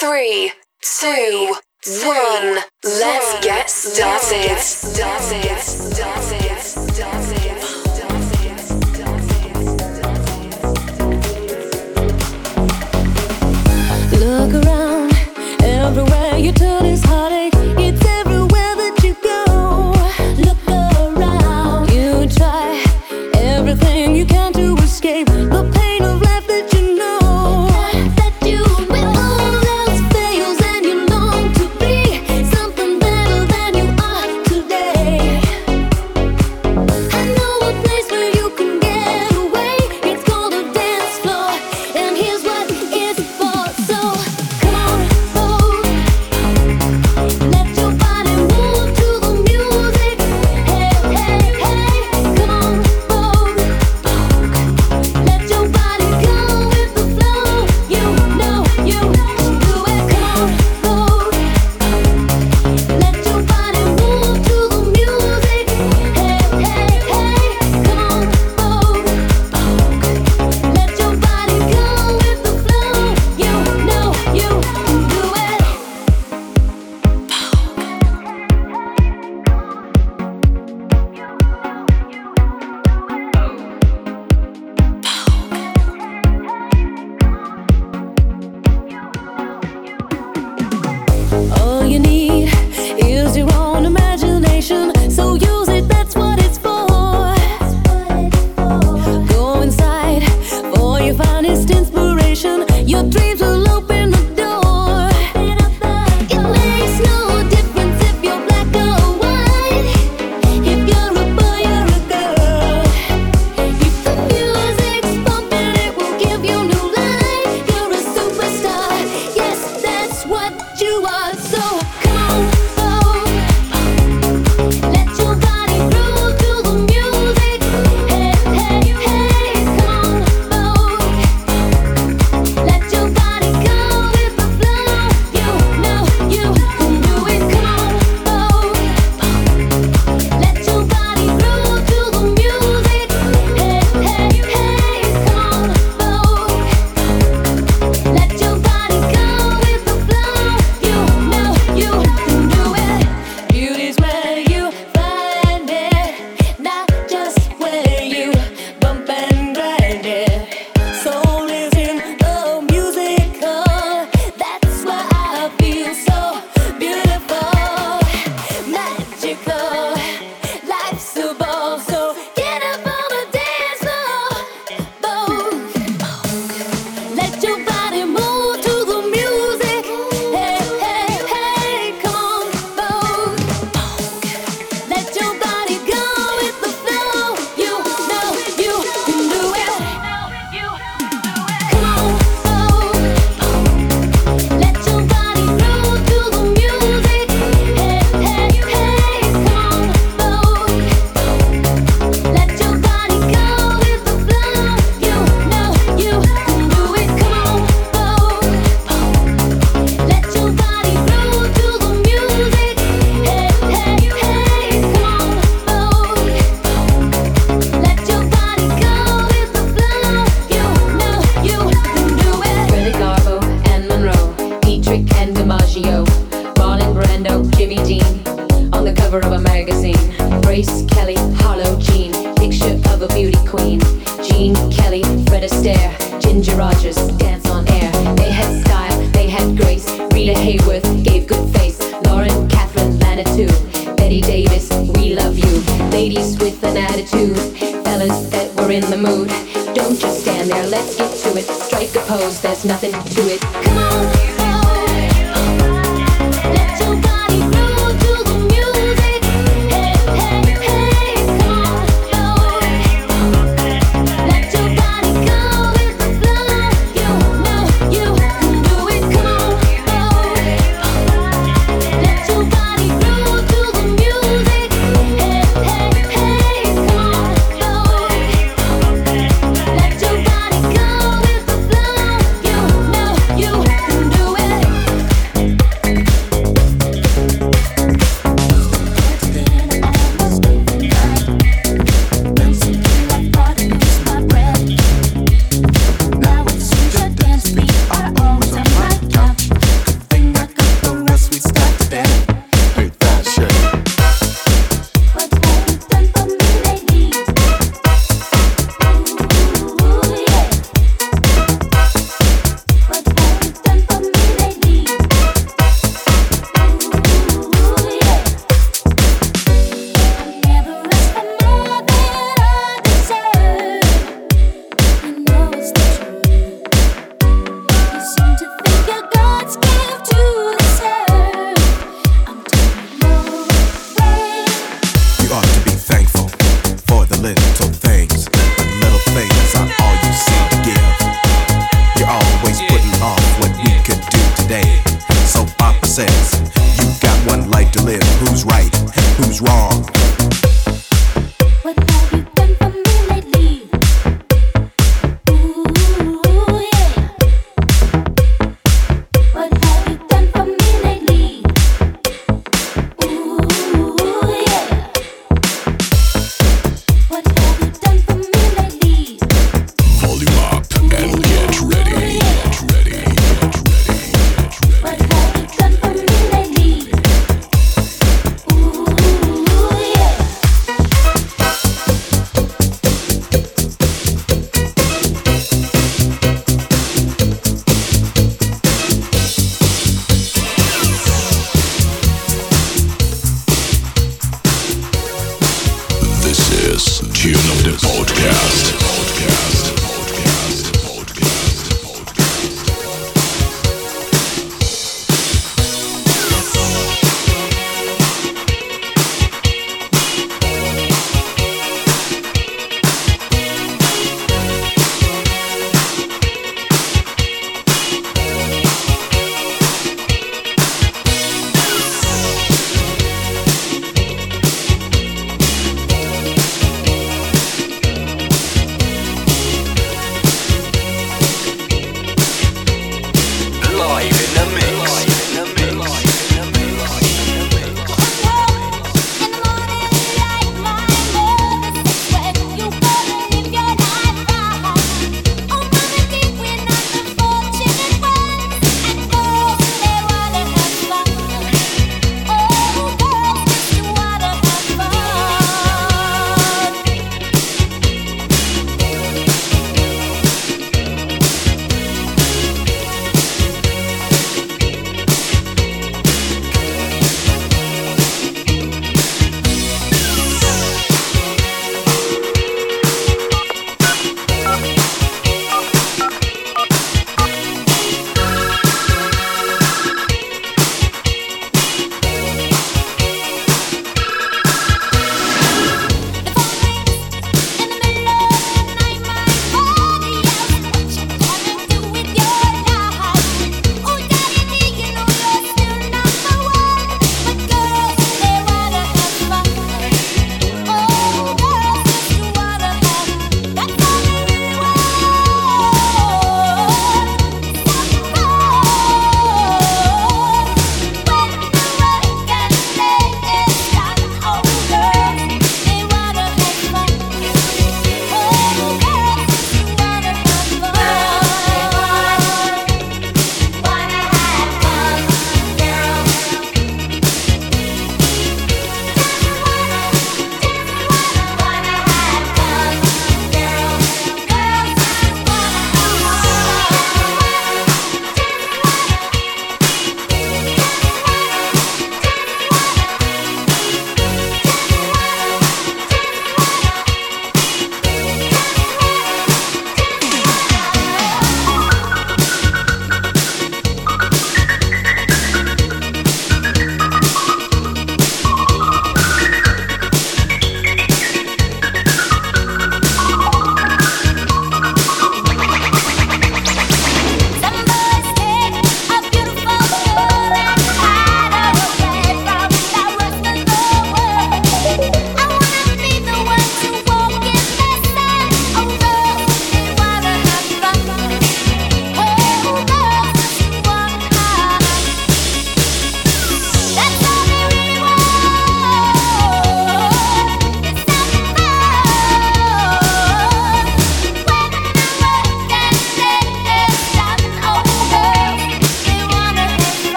three, two, one. Let's get started. Started. Started. Look around everywhere you turn.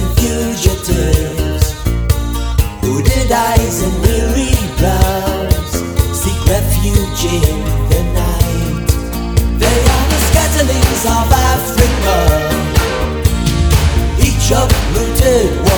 and fugitives hooded eyes and weary brows seek refuge in the night. They are the scatterlings of Africa, each uprooted.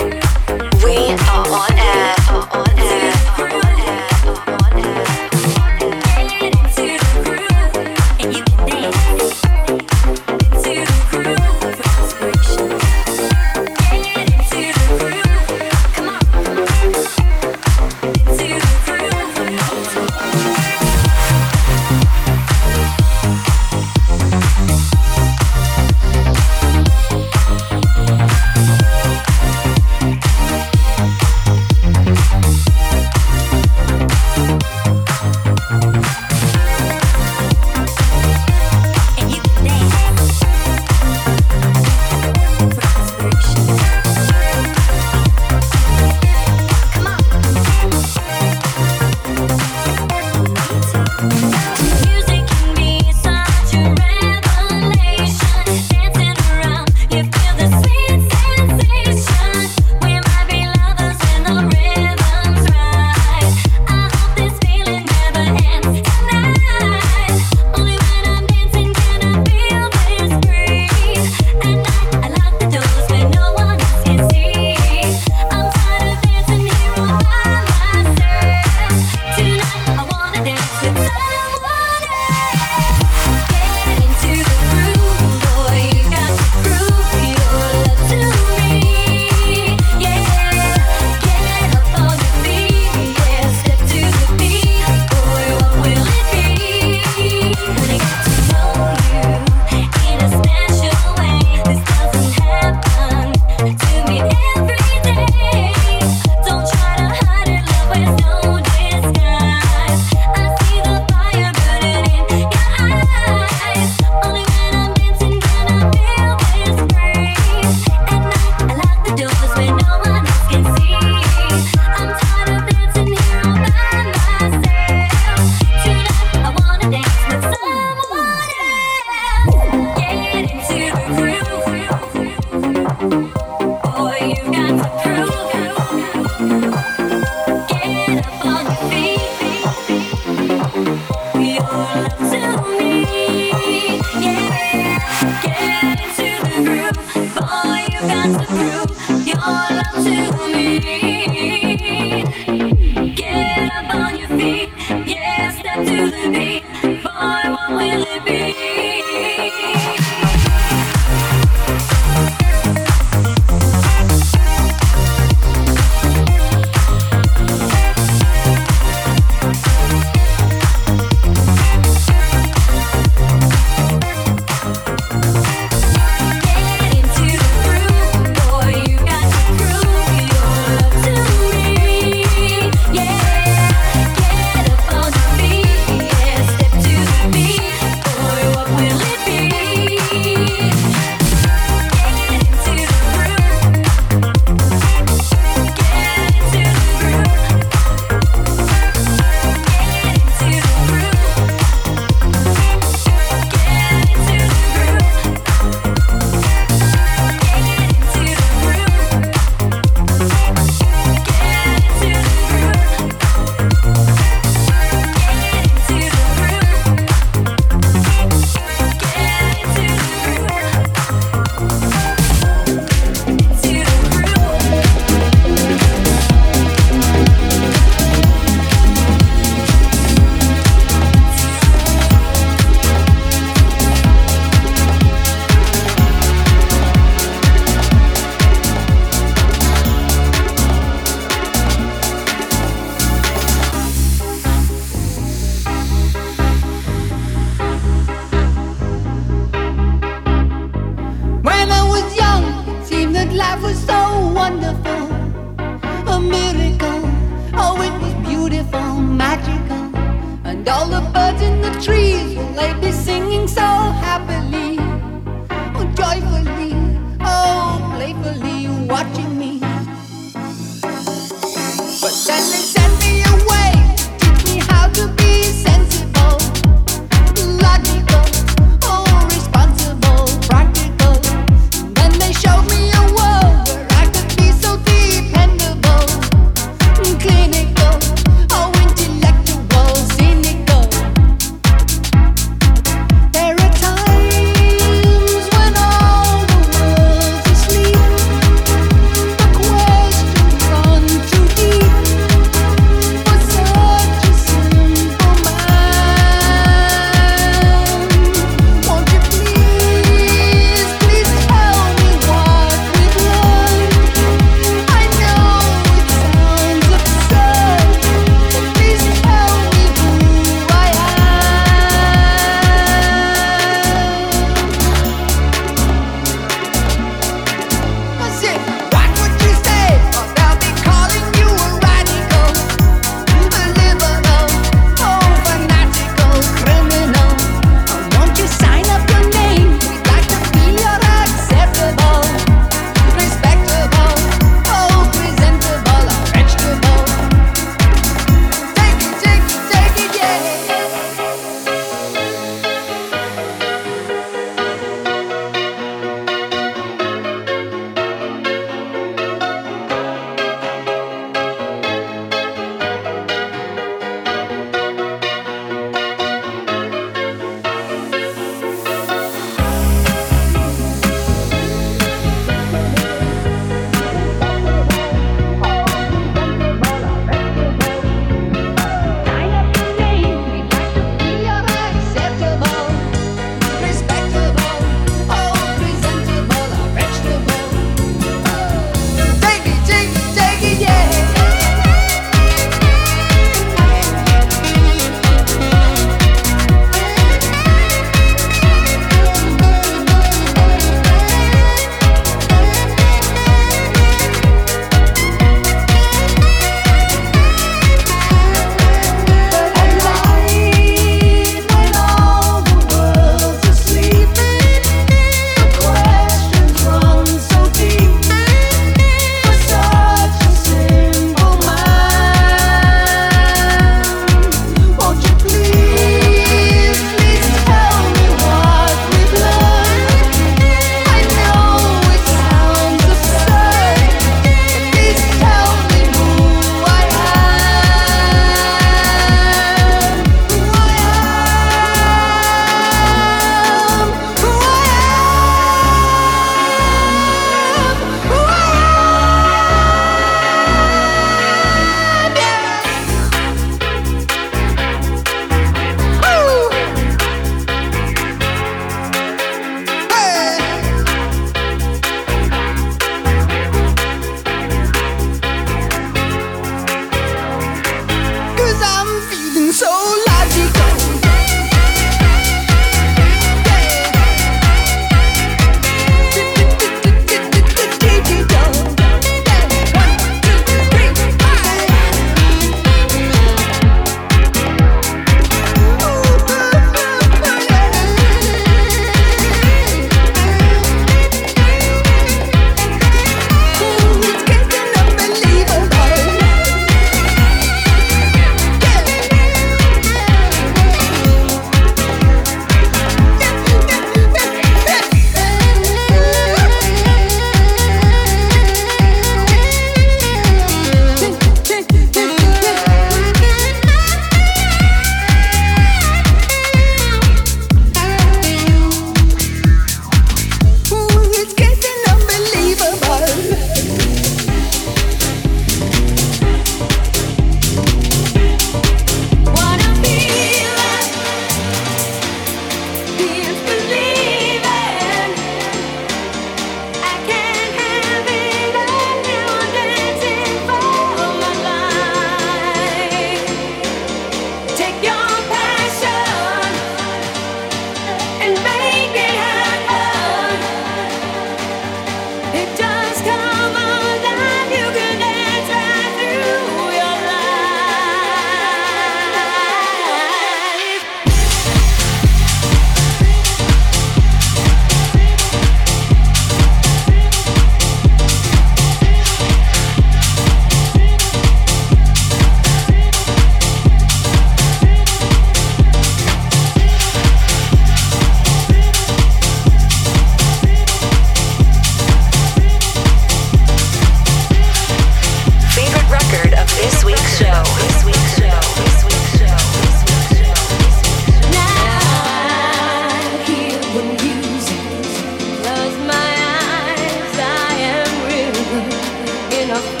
enough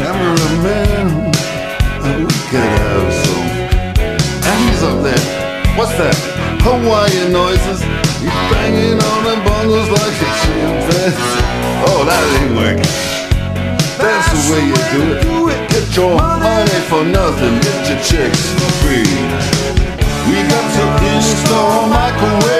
cameraman. Oh, we could have some hands up there. What's that? Hawaiian noises. He's banging on the bongos like a chimpanzee. Oh, that ain't working. That's the way you do it. Get your money for nothing, get your chicks for free. We got to install microwave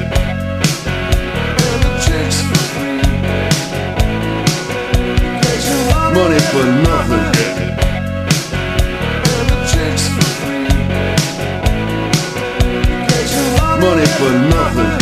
For nothing. Money for nothing.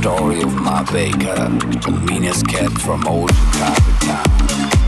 Story of my baker, the meanest cat from old Chicago town.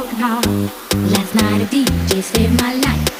Last night a DJ saved my life.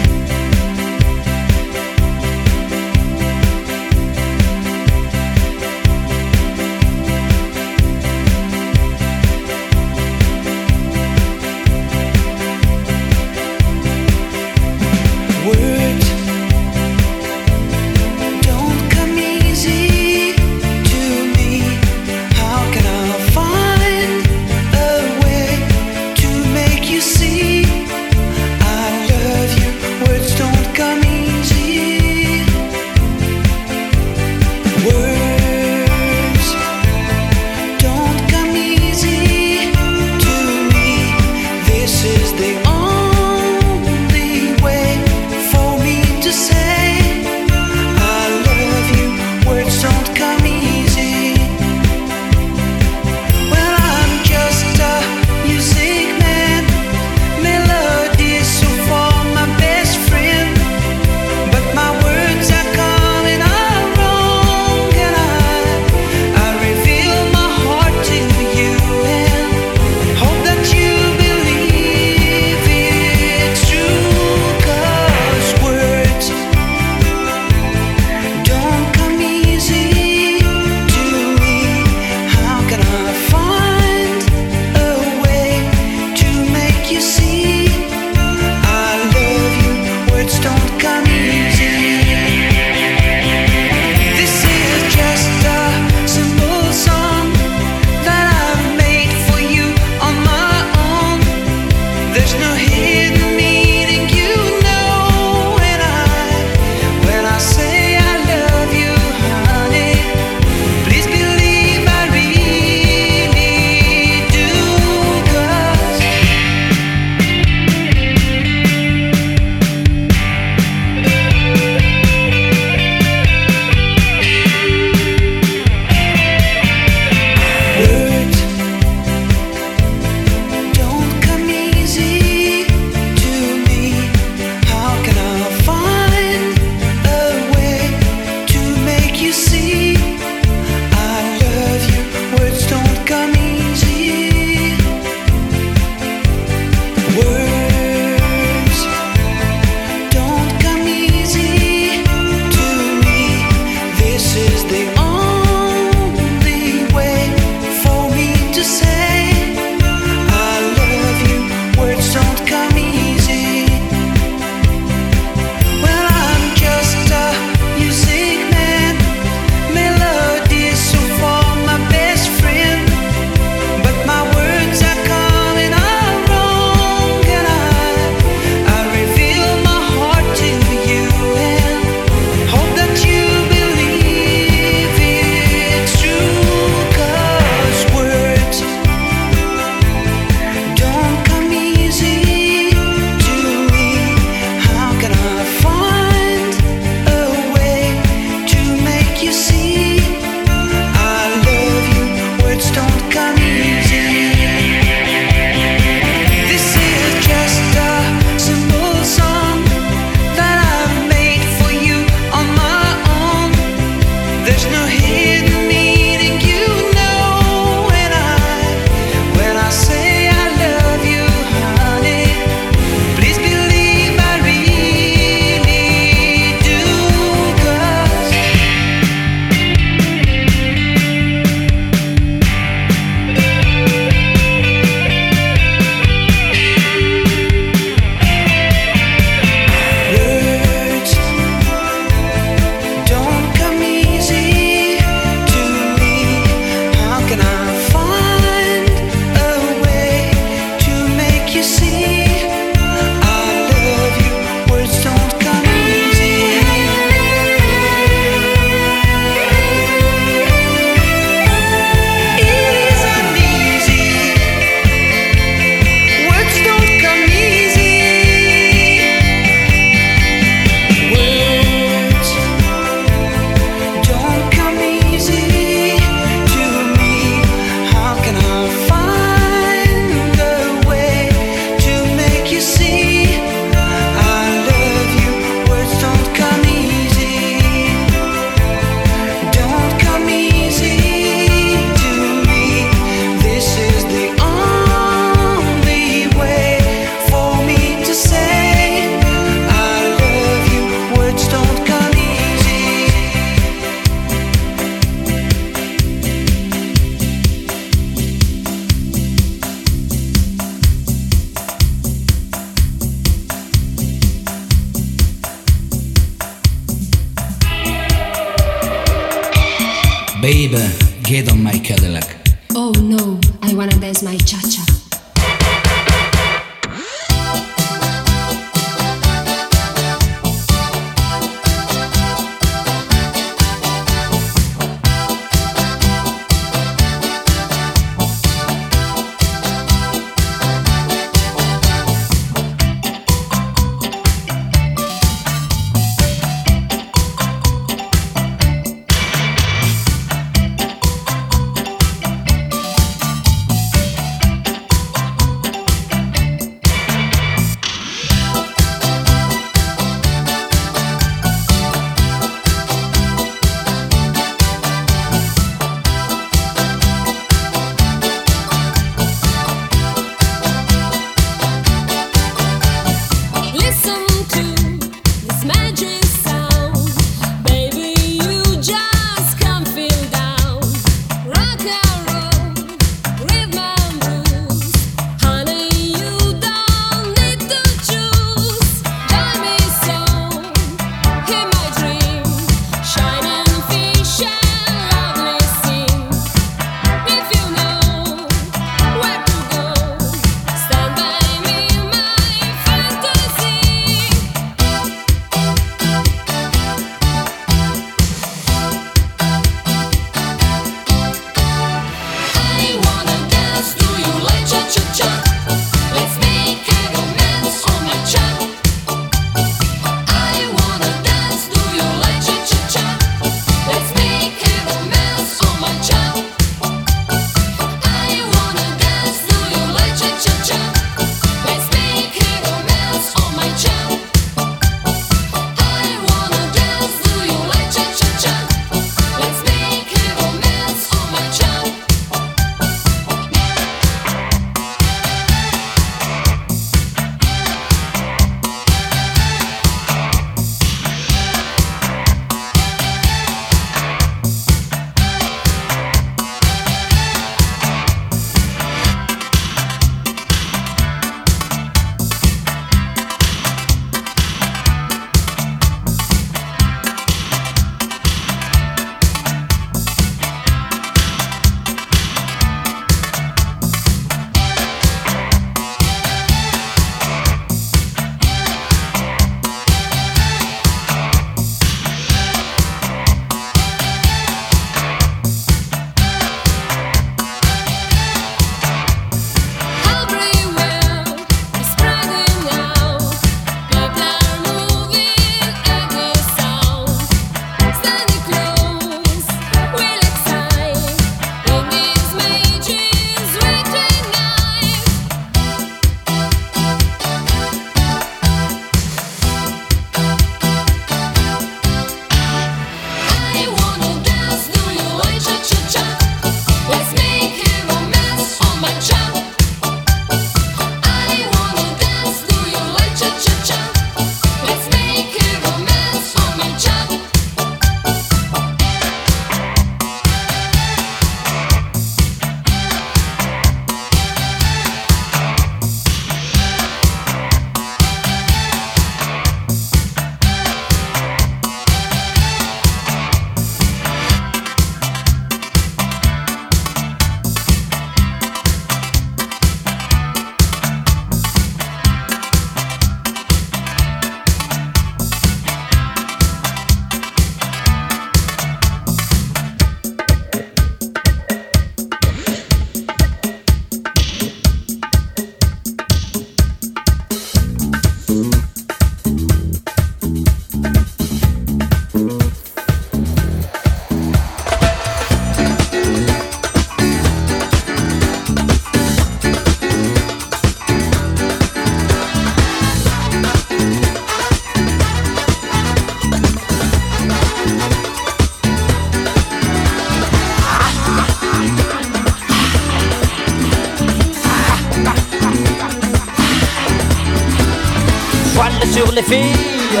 les filles.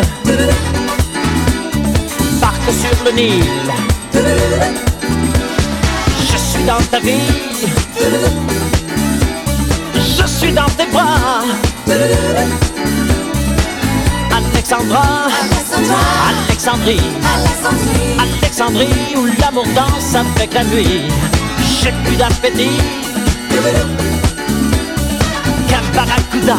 Sur le Nil. Je suis dans ta vie. Je suis dans tes bras. Alexandra, Alexandrie, Alexandrie, Alexandrie où l'amour danse avec la nuit. J'ai plus d'appétit qu'un barracuda.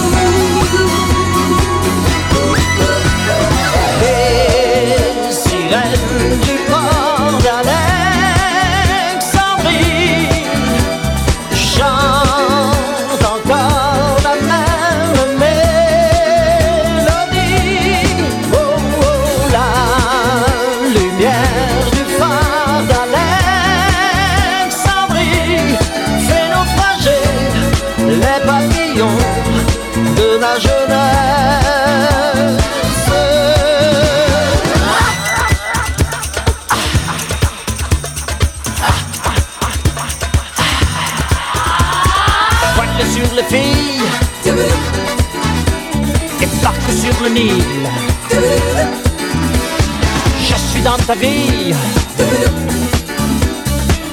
Sirènes du port d'Alexandrie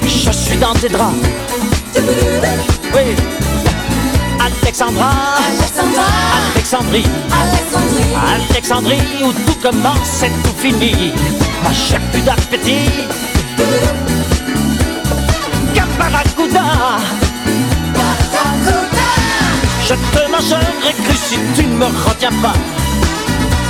je suis dans tes draps. Oui, Alexandra, Alexandrie, Alexandrie où tout commence et tout finit. Ma j'ai plus d'appétit. Caparacuda. Je te mangerai cru si tu ne me retiens pas.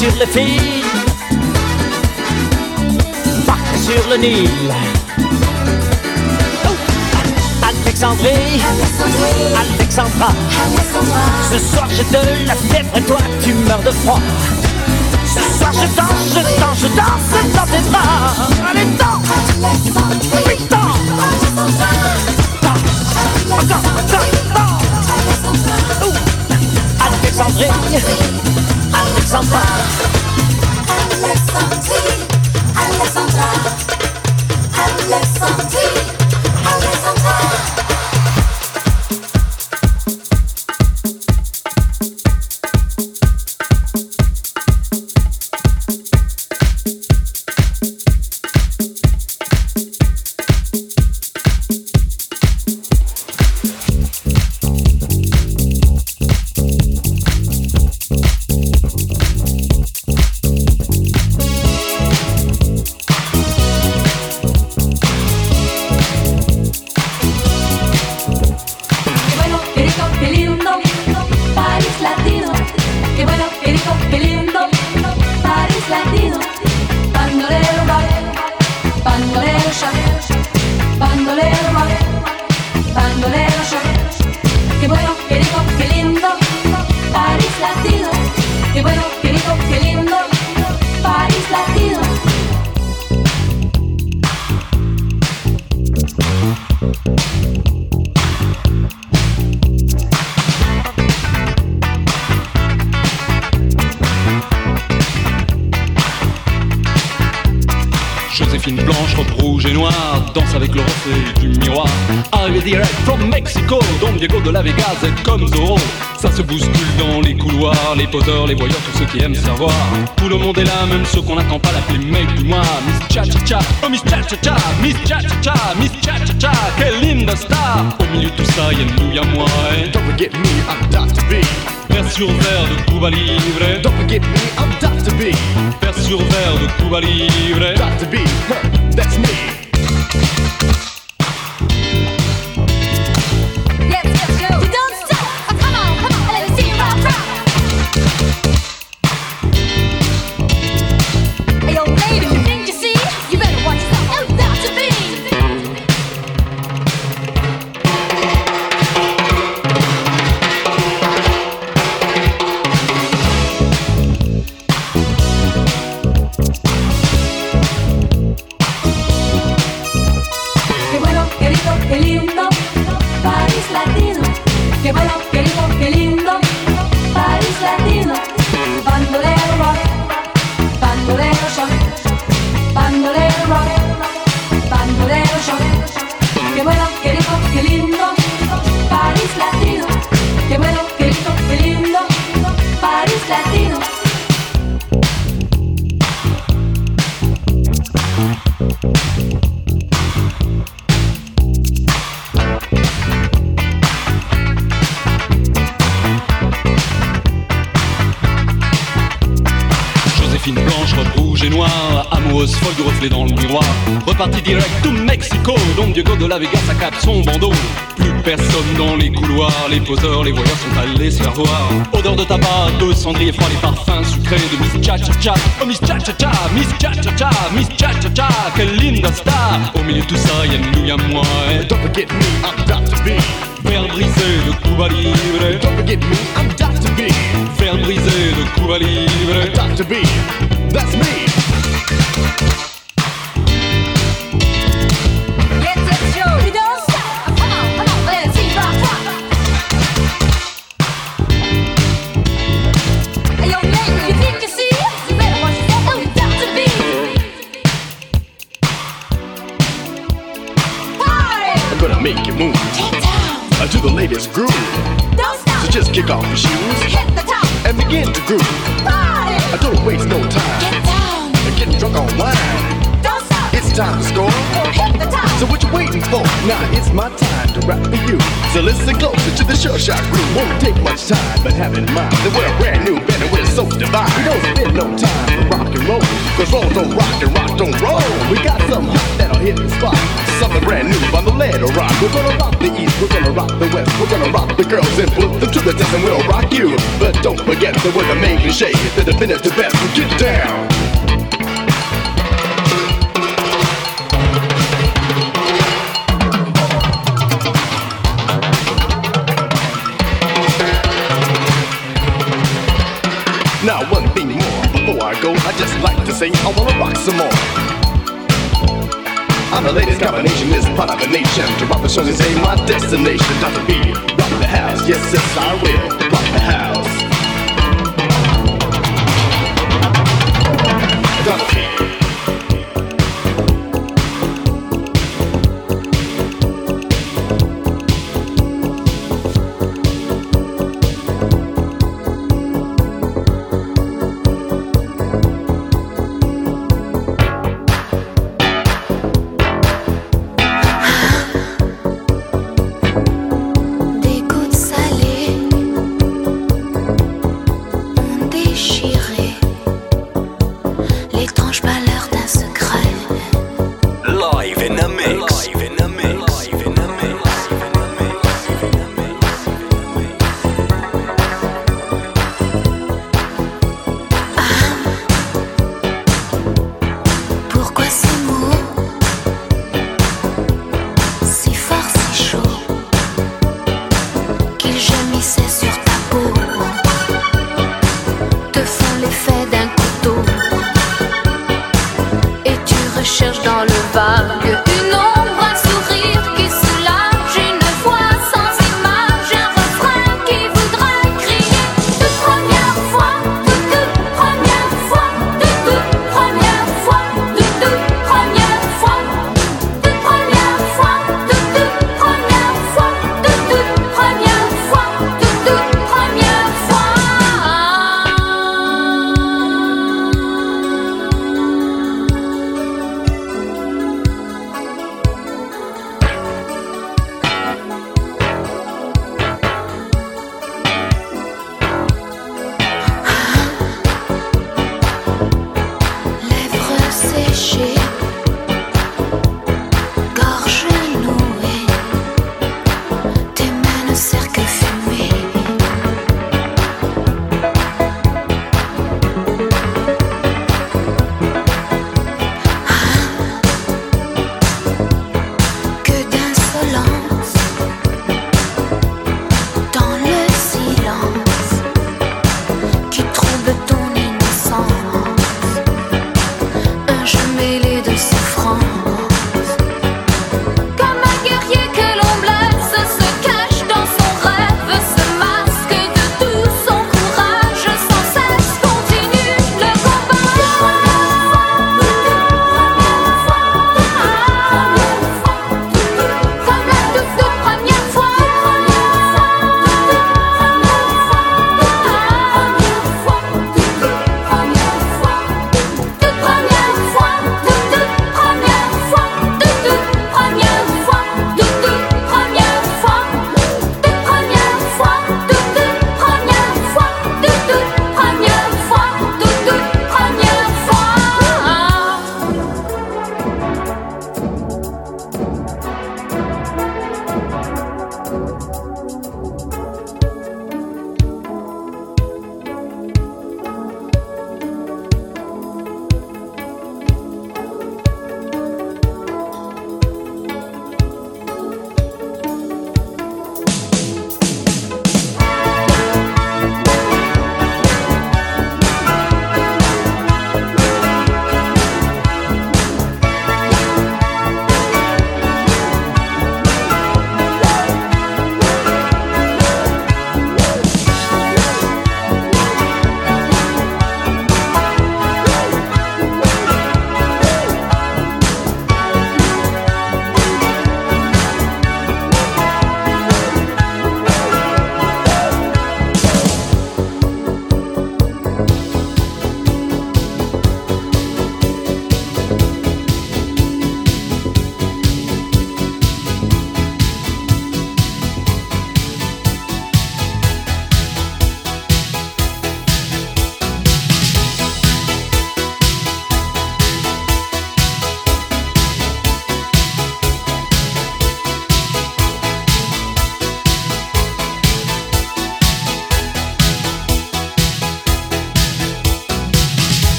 sur filles, barque sur le Nil. Oh, Alexandrie, Alexandra, ce soir j'ai de la fièvre et toi tu meurs de froid. Ce soir je danse, je danse, je danse dans tes bras. Allez, oui, danse, danse, danse. Oh, Alexandrie, Alexandra. Alexandrie, Alexandra, Alexandrie, qui aiment savoir. Tout le monde est là, même ceux qu'on n'attend pas l'appeler mec du mois. Miss Cha Cha Cha, oh Miss Cha Cha Cha, Miss Cha Cha Cha, Miss Cha Cha Cha, quelle linda star. Au milieu de tout ça, y'a nous, y'a moi. Et... Don't forget me, I'm Dr. B. Vers sur verre de Cuba Libre. Don't forget me, I'm Dr. B. Vers sur verre de Cuba Libre. Cendrier froid, les parfums sucrés de Miss Cha Cha Cha. Oh Miss Cha Cha Cha, Miss Cha Cha Cha, Miss Cha Cha Cha, quelle linda star. Au milieu de tout ça, y'a nous, y'a moi. Don't forget me, I'm Dr. B. Verre brisé de Cuba Libre. Don't forget me, I'm Dr. B. Verre brisé de Cuba Libre. Dr. B, Get down. Now one thing more before I go, I just like to say I wanna rock some more. I'm the latest combination, this part of the nation. To rock the show is ain't my destination. Dr. B, rock the house, yes, yes, I will.